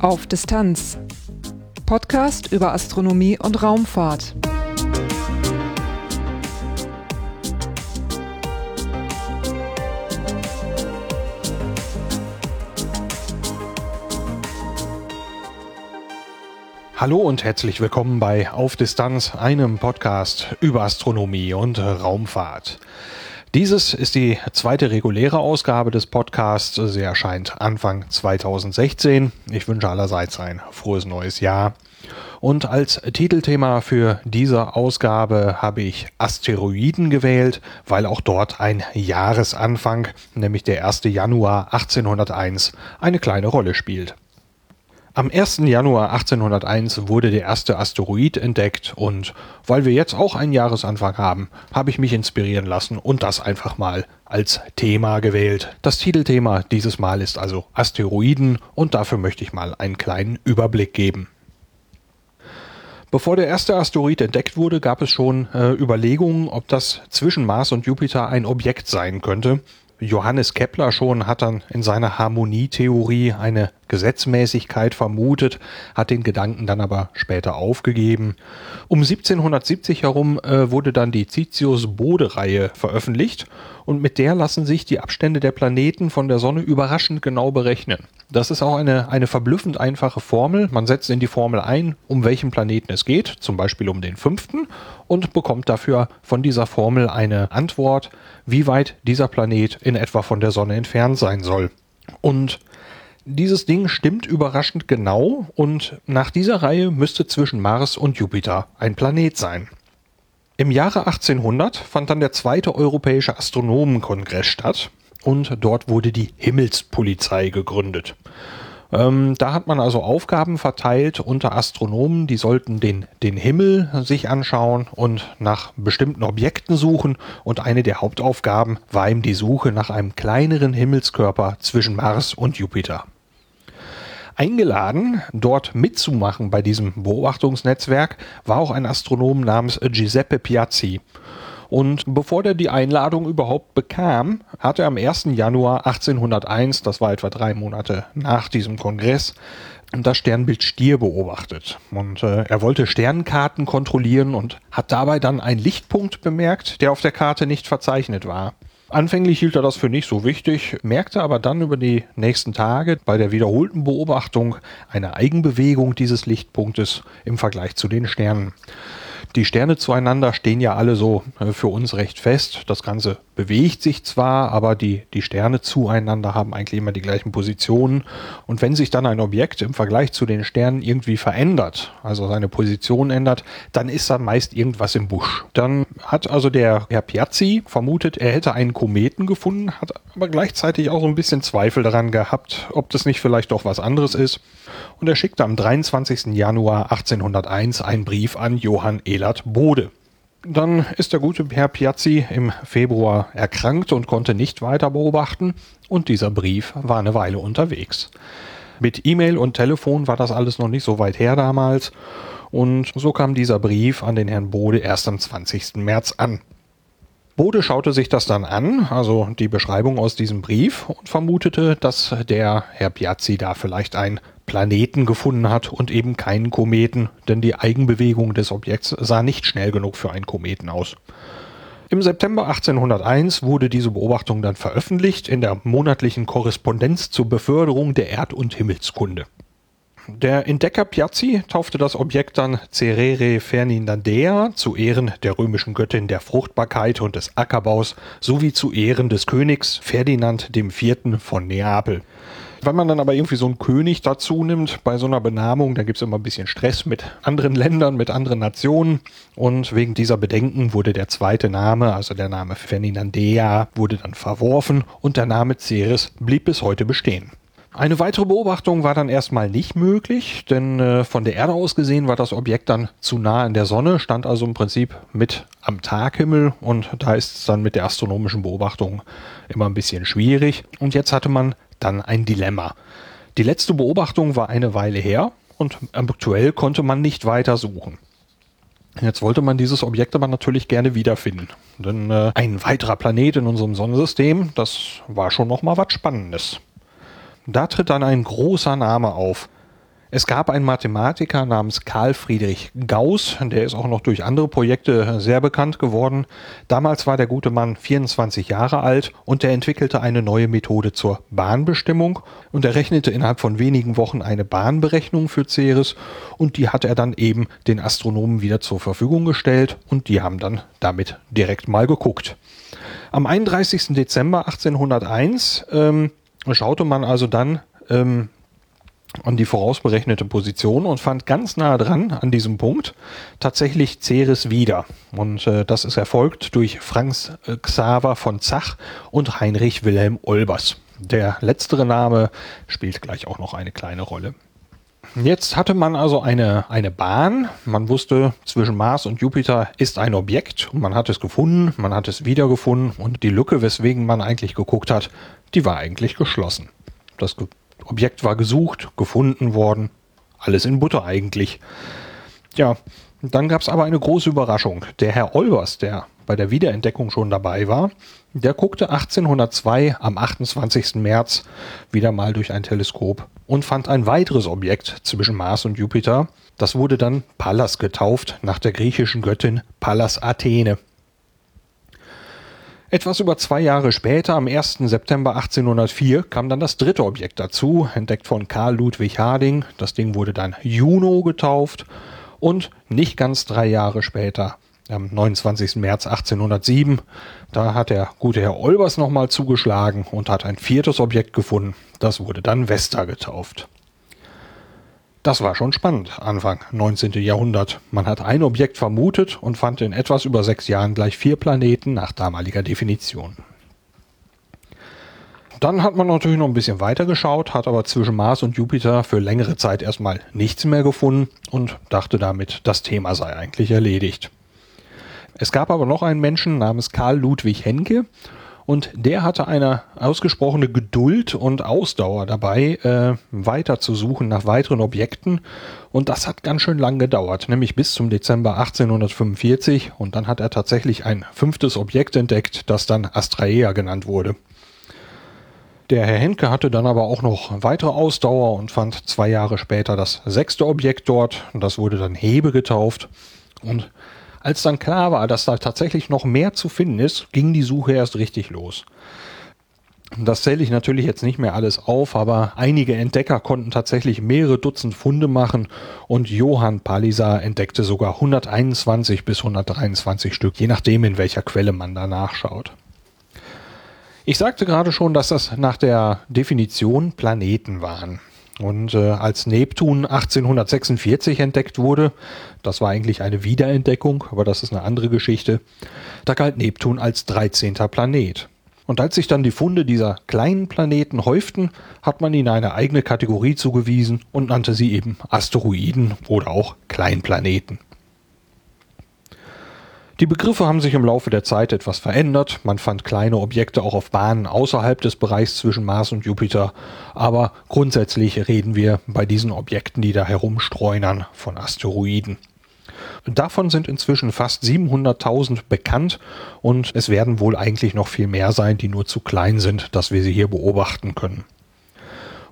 Auf Distanz. Podcast über Astronomie und Raumfahrt. Hallo und herzlich willkommen bei Auf Distanz, einem Podcast über Astronomie und Raumfahrt. Dieses ist die zweite reguläre Ausgabe des Podcasts. Sie erscheint Anfang 2016. Ich wünsche allerseits ein frohes neues Jahr. Und als Titelthema für diese Ausgabe habe ich Asteroiden gewählt, weil auch dort ein Jahresanfang, nämlich der 1. Januar 1801, eine kleine Rolle spielt. Am 1. Januar 1801 wurde der erste Asteroid entdeckt und weil wir jetzt auch einen Jahresanfang haben, habe ich mich inspirieren lassen und das einfach mal als Thema gewählt. Das Titelthema dieses Mal ist also Asteroiden und dafür möchte ich mal einen kleinen Überblick geben. Bevor der erste Asteroid entdeckt wurde, gab es schon äh, Überlegungen, ob das zwischen Mars und Jupiter ein Objekt sein könnte. Johannes Kepler schon hat dann in seiner Harmonietheorie eine Gesetzmäßigkeit vermutet, hat den Gedanken dann aber später aufgegeben. Um 1770 herum äh, wurde dann die Citius-Bode-Reihe veröffentlicht und mit der lassen sich die Abstände der Planeten von der Sonne überraschend genau berechnen. Das ist auch eine, eine verblüffend einfache Formel. Man setzt in die Formel ein, um welchen Planeten es geht, zum Beispiel um den fünften, und bekommt dafür von dieser Formel eine Antwort, wie weit dieser Planet in etwa von der Sonne entfernt sein soll. Und dieses Ding stimmt überraschend genau und nach dieser Reihe müsste zwischen Mars und Jupiter ein Planet sein. Im Jahre 1800 fand dann der zweite Europäische Astronomenkongress statt und dort wurde die Himmelspolizei gegründet. Ähm, da hat man also Aufgaben verteilt unter Astronomen, die sollten den, den Himmel sich anschauen und nach bestimmten Objekten suchen. Und eine der Hauptaufgaben war eben die Suche nach einem kleineren Himmelskörper zwischen Mars und Jupiter eingeladen, dort mitzumachen bei diesem Beobachtungsnetzwerk, war auch ein Astronom namens Giuseppe Piazzi. Und bevor er die Einladung überhaupt bekam, hat er am 1. Januar 1801, das war etwa drei Monate nach diesem Kongress, das Sternbild Stier beobachtet. Und äh, er wollte Sternkarten kontrollieren und hat dabei dann einen Lichtpunkt bemerkt, der auf der Karte nicht verzeichnet war. Anfänglich hielt er das für nicht so wichtig, merkte aber dann über die nächsten Tage bei der wiederholten Beobachtung eine Eigenbewegung dieses Lichtpunktes im Vergleich zu den Sternen. Die Sterne zueinander stehen ja alle so äh, für uns recht fest. Das Ganze bewegt sich zwar, aber die, die Sterne zueinander haben eigentlich immer die gleichen Positionen. Und wenn sich dann ein Objekt im Vergleich zu den Sternen irgendwie verändert, also seine Position ändert, dann ist da meist irgendwas im Busch. Dann hat also der Herr Piazzi vermutet, er hätte einen Kometen gefunden, hat aber gleichzeitig auch so ein bisschen Zweifel daran gehabt, ob das nicht vielleicht doch was anderes ist. Und er schickte am 23. Januar 1801 einen Brief an Johann Elert Bode. Dann ist der gute Herr Piazzi im Februar erkrankt und konnte nicht weiter beobachten und dieser Brief war eine Weile unterwegs. Mit E-Mail und Telefon war das alles noch nicht so weit her damals und so kam dieser Brief an den Herrn Bode erst am 20. März an. Bode schaute sich das dann an, also die Beschreibung aus diesem Brief, und vermutete, dass der Herr Piazzi da vielleicht ein Planeten gefunden hat und eben keinen Kometen, denn die Eigenbewegung des Objekts sah nicht schnell genug für einen Kometen aus. Im September 1801 wurde diese Beobachtung dann veröffentlicht in der monatlichen Korrespondenz zur Beförderung der Erd- und Himmelskunde. Der Entdecker Piazzi taufte das Objekt dann Cerere Ferdinandea zu Ehren der römischen Göttin der Fruchtbarkeit und des Ackerbaus sowie zu Ehren des Königs Ferdinand IV. von Neapel. Wenn man dann aber irgendwie so einen König dazu nimmt bei so einer Benamung, dann gibt es immer ein bisschen Stress mit anderen Ländern, mit anderen Nationen. Und wegen dieser Bedenken wurde der zweite Name, also der Name Ferdinandea, wurde dann verworfen und der Name Ceres blieb bis heute bestehen. Eine weitere Beobachtung war dann erstmal nicht möglich, denn äh, von der Erde aus gesehen war das Objekt dann zu nah an der Sonne, stand also im Prinzip mit am Taghimmel und da ist es dann mit der astronomischen Beobachtung immer ein bisschen schwierig. Und jetzt hatte man dann ein Dilemma. Die letzte Beobachtung war eine Weile her und aktuell konnte man nicht weiter suchen. Jetzt wollte man dieses Objekt aber natürlich gerne wiederfinden. Denn äh, ein weiterer Planet in unserem Sonnensystem, das war schon noch mal was Spannendes. Da tritt dann ein großer Name auf. Es gab einen Mathematiker namens Karl Friedrich Gauss, der ist auch noch durch andere Projekte sehr bekannt geworden. Damals war der gute Mann 24 Jahre alt und er entwickelte eine neue Methode zur Bahnbestimmung und er rechnete innerhalb von wenigen Wochen eine Bahnberechnung für Ceres und die hat er dann eben den Astronomen wieder zur Verfügung gestellt und die haben dann damit direkt mal geguckt. Am 31. Dezember 1801 ähm, schaute man also dann ähm, an die vorausberechnete Position und fand ganz nah dran an diesem Punkt tatsächlich Ceres wieder. Und äh, das ist erfolgt durch Franz äh, Xaver von Zach und Heinrich Wilhelm Olbers. Der letztere Name spielt gleich auch noch eine kleine Rolle. Jetzt hatte man also eine, eine Bahn. Man wusste, zwischen Mars und Jupiter ist ein Objekt und man hat es gefunden, man hat es wiedergefunden und die Lücke, weswegen man eigentlich geguckt hat, die war eigentlich geschlossen. Das Objekt war gesucht, gefunden worden. Alles in Butter eigentlich. Ja, dann gab es aber eine große Überraschung. Der Herr Olbers, der bei der Wiederentdeckung schon dabei war, der guckte 1802 am 28. März wieder mal durch ein Teleskop und fand ein weiteres Objekt zwischen Mars und Jupiter. Das wurde dann Pallas getauft, nach der griechischen Göttin Pallas Athene. Etwas über zwei Jahre später, am 1. September 1804, kam dann das dritte Objekt dazu, entdeckt von Karl Ludwig Harding. Das Ding wurde dann Juno getauft und nicht ganz drei Jahre später, am 29. März 1807, da hat der gute Herr Olbers nochmal zugeschlagen und hat ein viertes Objekt gefunden. Das wurde dann Vesta getauft. Das war schon spannend, Anfang 19. Jahrhundert. Man hat ein Objekt vermutet und fand in etwas über sechs Jahren gleich vier Planeten nach damaliger Definition. Dann hat man natürlich noch ein bisschen weiter geschaut, hat aber zwischen Mars und Jupiter für längere Zeit erstmal nichts mehr gefunden und dachte damit, das Thema sei eigentlich erledigt. Es gab aber noch einen Menschen namens Karl Ludwig Henke und der hatte eine ausgesprochene Geduld und Ausdauer dabei, äh, weiter zu suchen nach weiteren Objekten. Und das hat ganz schön lang gedauert, nämlich bis zum Dezember 1845. Und dann hat er tatsächlich ein fünftes Objekt entdeckt, das dann Astraea genannt wurde. Der Herr Henke hatte dann aber auch noch weitere Ausdauer und fand zwei Jahre später das sechste Objekt dort. Und das wurde dann Hebe getauft. Und als dann klar war, dass da tatsächlich noch mehr zu finden ist, ging die Suche erst richtig los. Das zähle ich natürlich jetzt nicht mehr alles auf, aber einige Entdecker konnten tatsächlich mehrere Dutzend Funde machen und Johann Palisa entdeckte sogar 121 bis 123 Stück, je nachdem in welcher Quelle man da nachschaut. Ich sagte gerade schon, dass das nach der Definition Planeten waren. Und äh, als Neptun 1846 entdeckt wurde, das war eigentlich eine Wiederentdeckung, aber das ist eine andere Geschichte, da galt Neptun als 13. Planet. Und als sich dann die Funde dieser kleinen Planeten häuften, hat man ihnen eine eigene Kategorie zugewiesen und nannte sie eben Asteroiden oder auch Kleinplaneten. Die Begriffe haben sich im Laufe der Zeit etwas verändert. Man fand kleine Objekte auch auf Bahnen außerhalb des Bereichs zwischen Mars und Jupiter. Aber grundsätzlich reden wir bei diesen Objekten, die da herumstreunern, von Asteroiden. Davon sind inzwischen fast 700.000 bekannt und es werden wohl eigentlich noch viel mehr sein, die nur zu klein sind, dass wir sie hier beobachten können.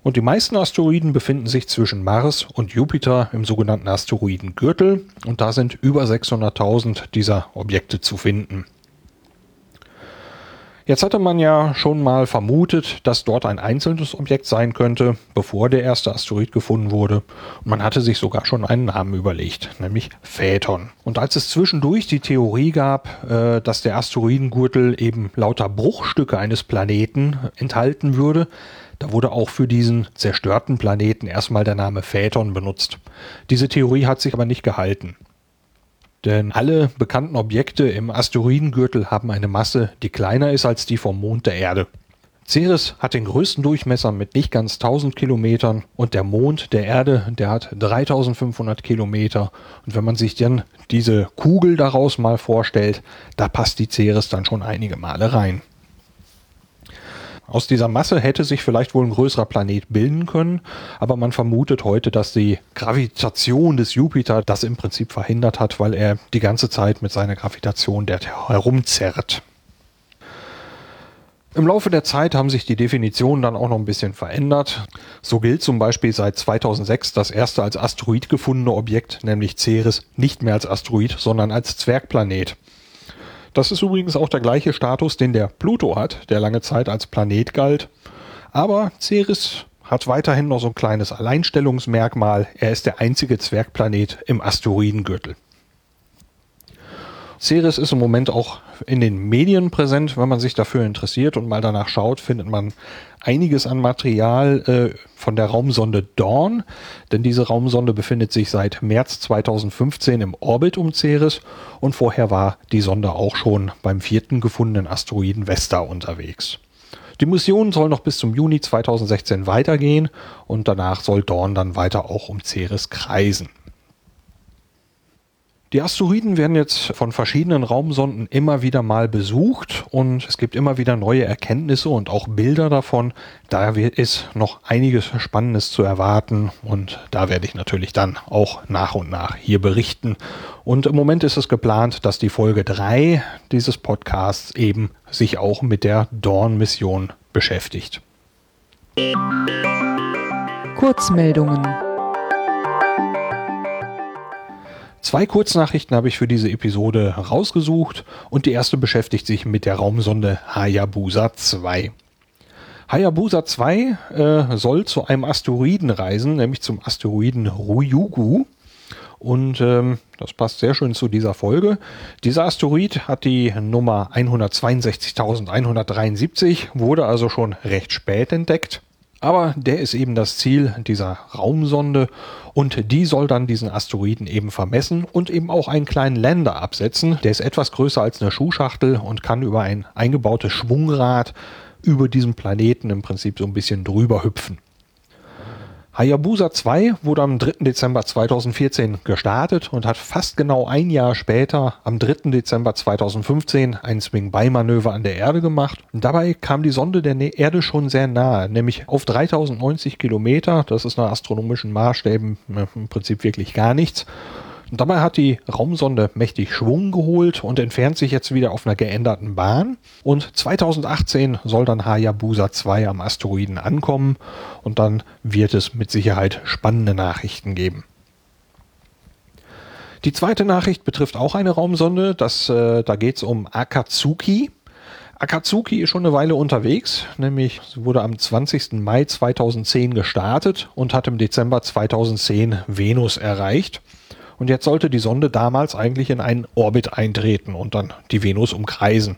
Und die meisten Asteroiden befinden sich zwischen Mars und Jupiter im sogenannten Asteroidengürtel und da sind über 600.000 dieser Objekte zu finden. Jetzt hatte man ja schon mal vermutet, dass dort ein einzelnes Objekt sein könnte, bevor der erste Asteroid gefunden wurde. Und man hatte sich sogar schon einen Namen überlegt, nämlich Phaeton. Und als es zwischendurch die Theorie gab, äh, dass der Asteroidengürtel eben lauter Bruchstücke eines Planeten enthalten würde, da wurde auch für diesen zerstörten Planeten erstmal der Name Phaeton benutzt. Diese Theorie hat sich aber nicht gehalten. Denn alle bekannten Objekte im Asteroidengürtel haben eine Masse, die kleiner ist als die vom Mond der Erde. Ceres hat den größten Durchmesser mit nicht ganz 1000 Kilometern und der Mond der Erde, der hat 3500 Kilometer. Und wenn man sich dann diese Kugel daraus mal vorstellt, da passt die Ceres dann schon einige Male rein. Aus dieser Masse hätte sich vielleicht wohl ein größerer Planet bilden können, aber man vermutet heute, dass die Gravitation des Jupiter das im Prinzip verhindert hat, weil er die ganze Zeit mit seiner Gravitation der herumzerrt. Im Laufe der Zeit haben sich die Definitionen dann auch noch ein bisschen verändert. So gilt zum Beispiel seit 2006 das erste als Asteroid gefundene Objekt, nämlich Ceres, nicht mehr als Asteroid, sondern als Zwergplanet. Das ist übrigens auch der gleiche Status, den der Pluto hat, der lange Zeit als Planet galt. Aber Ceres hat weiterhin noch so ein kleines Alleinstellungsmerkmal. Er ist der einzige Zwergplanet im Asteroidengürtel. Ceres ist im Moment auch in den Medien präsent. Wenn man sich dafür interessiert und mal danach schaut, findet man einiges an Material äh, von der Raumsonde Dawn. Denn diese Raumsonde befindet sich seit März 2015 im Orbit um Ceres und vorher war die Sonde auch schon beim vierten gefundenen Asteroiden Vesta unterwegs. Die Mission soll noch bis zum Juni 2016 weitergehen und danach soll Dawn dann weiter auch um Ceres kreisen. Die Asteroiden werden jetzt von verschiedenen Raumsonden immer wieder mal besucht und es gibt immer wieder neue Erkenntnisse und auch Bilder davon. Da ist noch einiges Spannendes zu erwarten und da werde ich natürlich dann auch nach und nach hier berichten. Und im Moment ist es geplant, dass die Folge 3 dieses Podcasts eben sich auch mit der Dawn-Mission beschäftigt. Kurzmeldungen Zwei Kurznachrichten habe ich für diese Episode rausgesucht und die erste beschäftigt sich mit der Raumsonde Hayabusa 2. Hayabusa 2 äh, soll zu einem Asteroiden reisen, nämlich zum Asteroiden Ryugu. Und ähm, das passt sehr schön zu dieser Folge. Dieser Asteroid hat die Nummer 162.173, wurde also schon recht spät entdeckt. Aber der ist eben das Ziel dieser Raumsonde und die soll dann diesen Asteroiden eben vermessen und eben auch einen kleinen Länder absetzen. Der ist etwas größer als eine Schuhschachtel und kann über ein eingebautes Schwungrad über diesem Planeten im Prinzip so ein bisschen drüber hüpfen. Hayabusa 2 wurde am 3. Dezember 2014 gestartet und hat fast genau ein Jahr später, am 3. Dezember 2015, ein Swing-By-Manöver an der Erde gemacht. Und dabei kam die Sonde der Erde schon sehr nahe, nämlich auf 3090 Kilometer. Das ist nach astronomischen Maßstäben äh, im Prinzip wirklich gar nichts. Dabei hat die Raumsonde mächtig Schwung geholt und entfernt sich jetzt wieder auf einer geänderten Bahn. Und 2018 soll dann Hayabusa 2 am Asteroiden ankommen und dann wird es mit Sicherheit spannende Nachrichten geben. Die zweite Nachricht betrifft auch eine Raumsonde. Das, äh, da geht es um Akatsuki. Akatsuki ist schon eine Weile unterwegs, nämlich wurde am 20. Mai 2010 gestartet und hat im Dezember 2010 Venus erreicht. Und jetzt sollte die Sonde damals eigentlich in einen Orbit eintreten und dann die Venus umkreisen.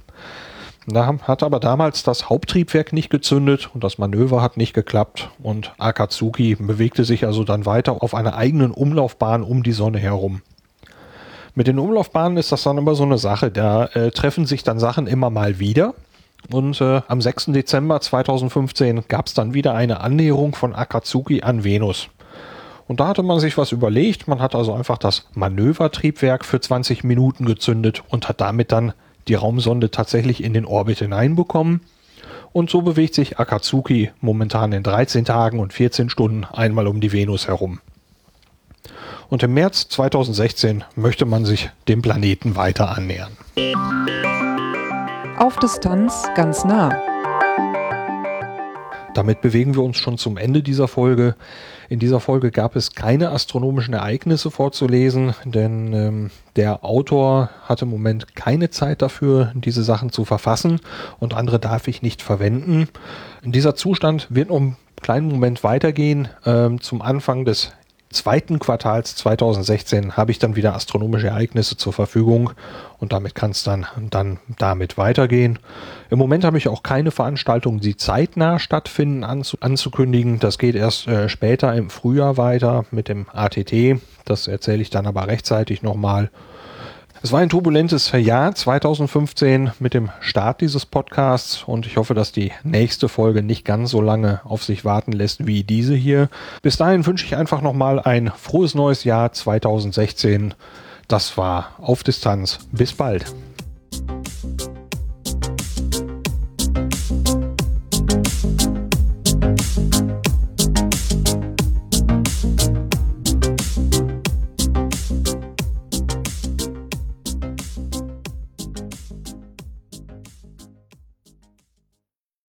Da hat aber damals das Haupttriebwerk nicht gezündet und das Manöver hat nicht geklappt und Akatsuki bewegte sich also dann weiter auf einer eigenen Umlaufbahn um die Sonne herum. Mit den Umlaufbahnen ist das dann immer so eine Sache. Da äh, treffen sich dann Sachen immer mal wieder. Und äh, am 6. Dezember 2015 gab es dann wieder eine Annäherung von Akatsuki an Venus. Und da hatte man sich was überlegt. Man hat also einfach das Manövertriebwerk für 20 Minuten gezündet und hat damit dann die Raumsonde tatsächlich in den Orbit hineinbekommen. Und so bewegt sich Akatsuki momentan in 13 Tagen und 14 Stunden einmal um die Venus herum. Und im März 2016 möchte man sich dem Planeten weiter annähern. Auf Distanz ganz nah. Damit bewegen wir uns schon zum Ende dieser Folge. In dieser Folge gab es keine astronomischen Ereignisse vorzulesen, denn ähm, der Autor hat im Moment keine Zeit dafür, diese Sachen zu verfassen und andere darf ich nicht verwenden. Dieser Zustand wird um einen kleinen Moment weitergehen. Ähm, zum Anfang des zweiten Quartals 2016 habe ich dann wieder astronomische Ereignisse zur Verfügung und damit kann es dann, dann damit weitergehen. Im Moment habe ich auch keine Veranstaltungen, die zeitnah stattfinden, anzu anzukündigen. Das geht erst äh, später im Frühjahr weiter mit dem ATT. Das erzähle ich dann aber rechtzeitig nochmal. Es war ein turbulentes Jahr 2015 mit dem Start dieses Podcasts und ich hoffe, dass die nächste Folge nicht ganz so lange auf sich warten lässt wie diese hier. Bis dahin wünsche ich einfach nochmal ein frohes neues Jahr 2016. Das war auf Distanz. Bis bald.